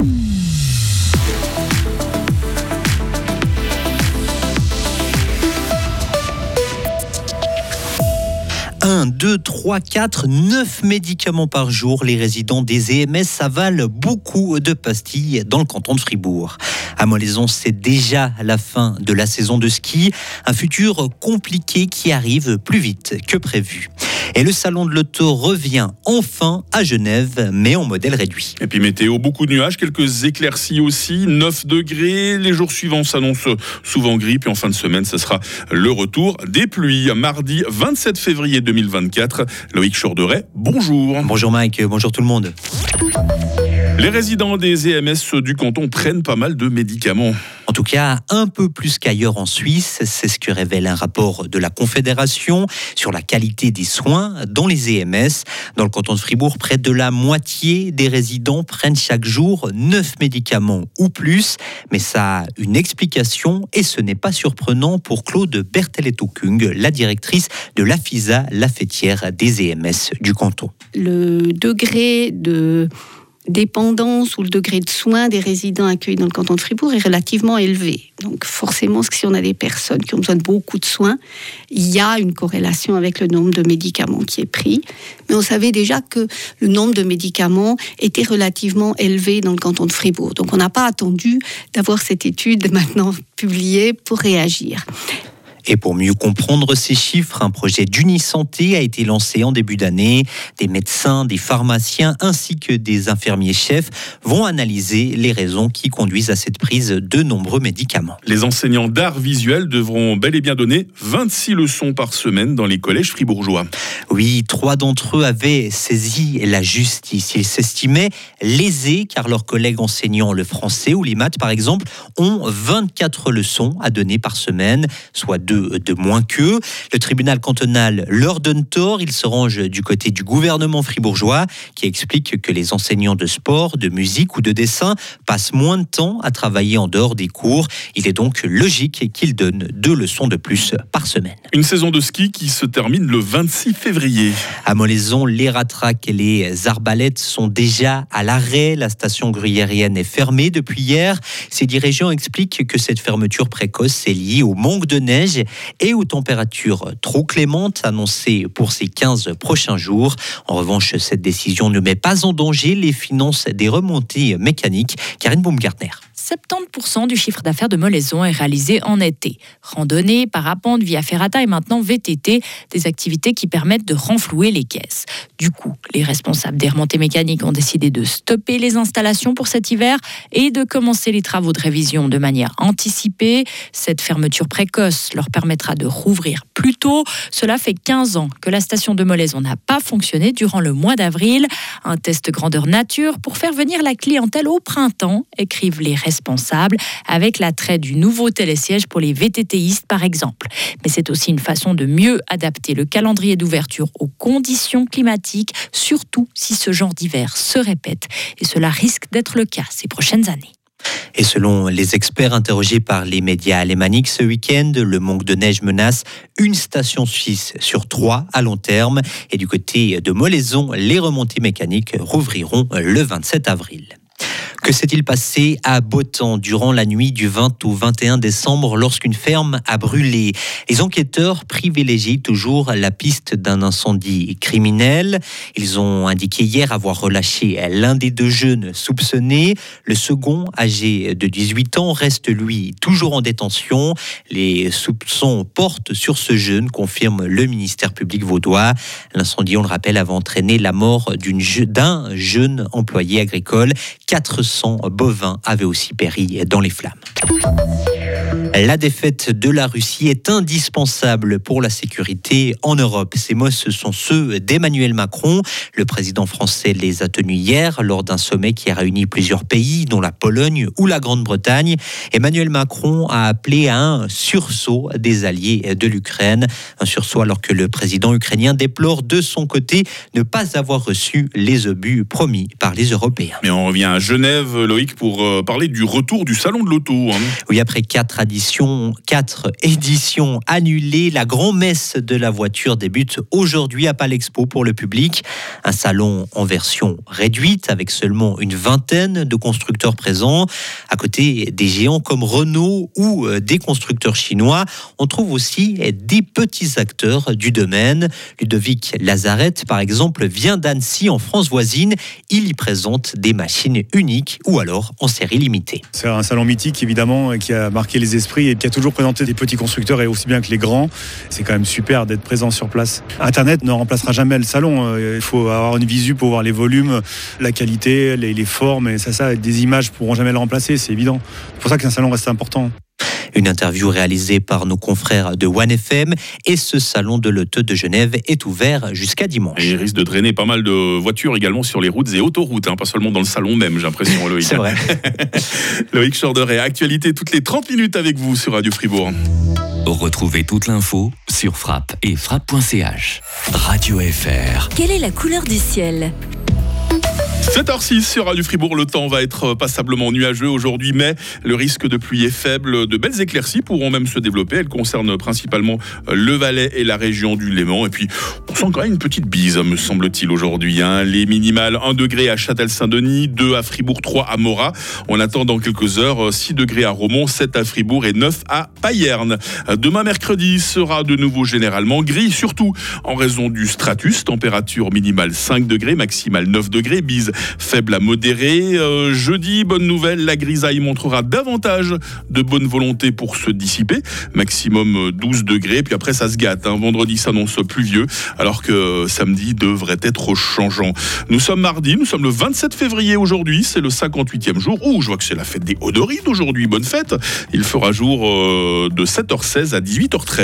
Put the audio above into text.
1, 2, 3, 4, 9 médicaments par jour. Les résidents des EMS avalent beaucoup de pastilles dans le canton de Fribourg. À Molaison, c'est déjà la fin de la saison de ski. Un futur compliqué qui arrive plus vite que prévu. Et le salon de l'auto revient enfin à Genève, mais en modèle réduit. Et puis météo, beaucoup de nuages, quelques éclaircies aussi, 9 degrés. Les jours suivants s'annoncent souvent gris, puis en fin de semaine, ce sera le retour des pluies. Mardi 27 février 2024, Loïc Chourderet, bonjour. Bonjour Mike, bonjour tout le monde. Les résidents des EMS du canton prennent pas mal de médicaments. En tout cas, un peu plus qu'ailleurs en Suisse, c'est ce que révèle un rapport de la Confédération sur la qualité des soins dans les EMS. Dans le canton de Fribourg, près de la moitié des résidents prennent chaque jour 9 médicaments ou plus, mais ça a une explication et ce n'est pas surprenant pour Claude Berthelet-Kung, la directrice de l'AFISA, la fêtière des EMS du canton. Le degré de dépendance ou le degré de soins des résidents accueillis dans le canton de Fribourg est relativement élevé. Donc forcément, si on a des personnes qui ont besoin de beaucoup de soins, il y a une corrélation avec le nombre de médicaments qui est pris. Mais on savait déjà que le nombre de médicaments était relativement élevé dans le canton de Fribourg. Donc on n'a pas attendu d'avoir cette étude maintenant publiée pour réagir. Et pour mieux comprendre ces chiffres, un projet d'Unisanté a été lancé en début d'année. Des médecins, des pharmaciens ainsi que des infirmiers chefs vont analyser les raisons qui conduisent à cette prise de nombreux médicaments. Les enseignants d'art visuel devront bel et bien donner 26 leçons par semaine dans les collèges fribourgeois. Oui, trois d'entre eux avaient saisi la justice. Ils s'estimaient lésés car leurs collègues enseignants le français ou les maths par exemple ont 24 leçons à donner par semaine, soit de, moins qu'eux. Le tribunal cantonal leur donne tort. Il se range du côté du gouvernement fribourgeois qui explique que les enseignants de sport, de musique ou de dessin passent moins de temps à travailler en dehors des cours. Il est donc logique qu'ils donnent deux leçons de plus par semaine. Une saison de ski qui se termine le 26 février. À Molaison, les ratraques et les arbalètes sont déjà à l'arrêt. La station gruyérienne est fermée depuis hier. Ces dirigeants expliquent que cette fermeture précoce est liée au manque de neige et aux températures trop clémentes annoncées pour ces 15 prochains jours. En revanche, cette décision ne met pas en danger les finances des remontées mécaniques. Karine Baumgartner. 70% du chiffre d'affaires de Molaison est réalisé en été. Randonnée, parapente, via ferrata et maintenant VTT, des activités qui permettent de renflouer les caisses. Du coup, les responsables des remontées mécaniques ont décidé de stopper les installations pour cet hiver et de commencer les travaux de révision de manière anticipée. Cette fermeture précoce leur permettra de rouvrir plus tôt. Cela fait 15 ans que la station de Molaison n'a pas fonctionné durant le mois d'avril. Un test grandeur nature pour faire venir la clientèle au printemps, écrivent les responsables responsable, avec l'attrait du nouveau télésiège pour les VTTistes par exemple. Mais c'est aussi une façon de mieux adapter le calendrier d'ouverture aux conditions climatiques, surtout si ce genre d'hiver se répète. Et cela risque d'être le cas ces prochaines années. Et selon les experts interrogés par les médias alémaniques ce week-end, le manque de neige menace une station suisse sur trois à long terme. Et du côté de Molaison, les remontées mécaniques rouvriront le 27 avril. Que s'est-il passé à Botan durant la nuit du 20 au 21 décembre lorsqu'une ferme a brûlé? Les enquêteurs privilégient toujours la piste d'un incendie criminel. Ils ont indiqué hier avoir relâché l'un des deux jeunes soupçonnés. Le second, âgé de 18 ans, reste lui toujours en détention. Les soupçons portent sur ce jeune, confirme le ministère public vaudois. L'incendie, on le rappelle, avait entraîné la mort d'un jeune employé agricole. 400 bovins avaient aussi péri dans les flammes. La défaite de la Russie est indispensable pour la sécurité en Europe. Ces mots, ce sont ceux d'Emmanuel Macron. Le président français les a tenus hier lors d'un sommet qui a réuni plusieurs pays, dont la Pologne ou la Grande-Bretagne. Emmanuel Macron a appelé à un sursaut des alliés de l'Ukraine. Un sursaut alors que le président ukrainien déplore de son côté ne pas avoir reçu les obus promis par les Européens. Mais on revient à Genève, Loïc, pour euh, parler du retour du salon de l'auto. Hein. Oui, après quatre éditions, quatre éditions annulées. La grand-messe de la voiture débute aujourd'hui à Palexpo pour le public. Un salon en version réduite avec seulement une vingtaine de constructeurs présents. À côté des géants comme Renault ou euh, des constructeurs chinois, on trouve aussi des petits acteurs du domaine. Ludovic Lazarette, par exemple, vient d'Annecy en France voisine. Il y présente des machines uniques ou alors en série limitée. C'est un salon mythique évidemment qui a marqué les et qui a toujours présenté des petits constructeurs et aussi bien que les grands. C'est quand même super d'être présent sur place. Internet ne remplacera jamais le salon. Euh, il faut avoir une visu pour voir les volumes, la qualité, les, formes et ça, ça, des images pourront jamais le remplacer, c'est évident. C'est pour ça qu'un salon reste important. Une interview réalisée par nos confrères de OneFM et ce salon de l'auto de Genève est ouvert jusqu'à dimanche. il risque de drainer pas mal de voitures également sur les routes et autoroutes, hein, pas seulement dans le salon même, j'ai l'impression, Loïc. C'est vrai. Loïc Chorderet, actualité toutes les 30 minutes avec vous sur Radio Fribourg. Retrouvez toute l'info sur frappe et frappe.ch. Radio FR. Quelle est la couleur du ciel? 7h06 sur Radio Fribourg, le temps va être passablement nuageux aujourd'hui, mais le risque de pluie est faible. De belles éclaircies pourront même se développer. Elles concernent principalement le Valais et la région du Léman. Et puis, on sent quand même une petite bise, me semble-t-il, aujourd'hui. Hein. Les minimales 1 degré à Châtel-Saint-Denis, 2 à Fribourg, 3 à Morat. On attend dans quelques heures 6 degrés à Romont, 7 à Fribourg et 9 à Payerne. Demain mercredi sera de nouveau généralement gris, surtout en raison du stratus. Température minimale 5 degrés, maximale 9 degrés. Bise faible à modéré. Euh, jeudi, bonne nouvelle, la grisaille montrera davantage de bonne volonté pour se dissiper. Maximum 12 degrés, puis après ça se gâte. Hein. Vendredi s'annonce pluvieux, alors que samedi devrait être changeant. Nous sommes mardi, nous sommes le 27 février aujourd'hui, c'est le 58e jour. Ouh, je vois que c'est la fête des Odorides aujourd'hui, bonne fête. Il fera jour euh, de 7h16 à 18h13.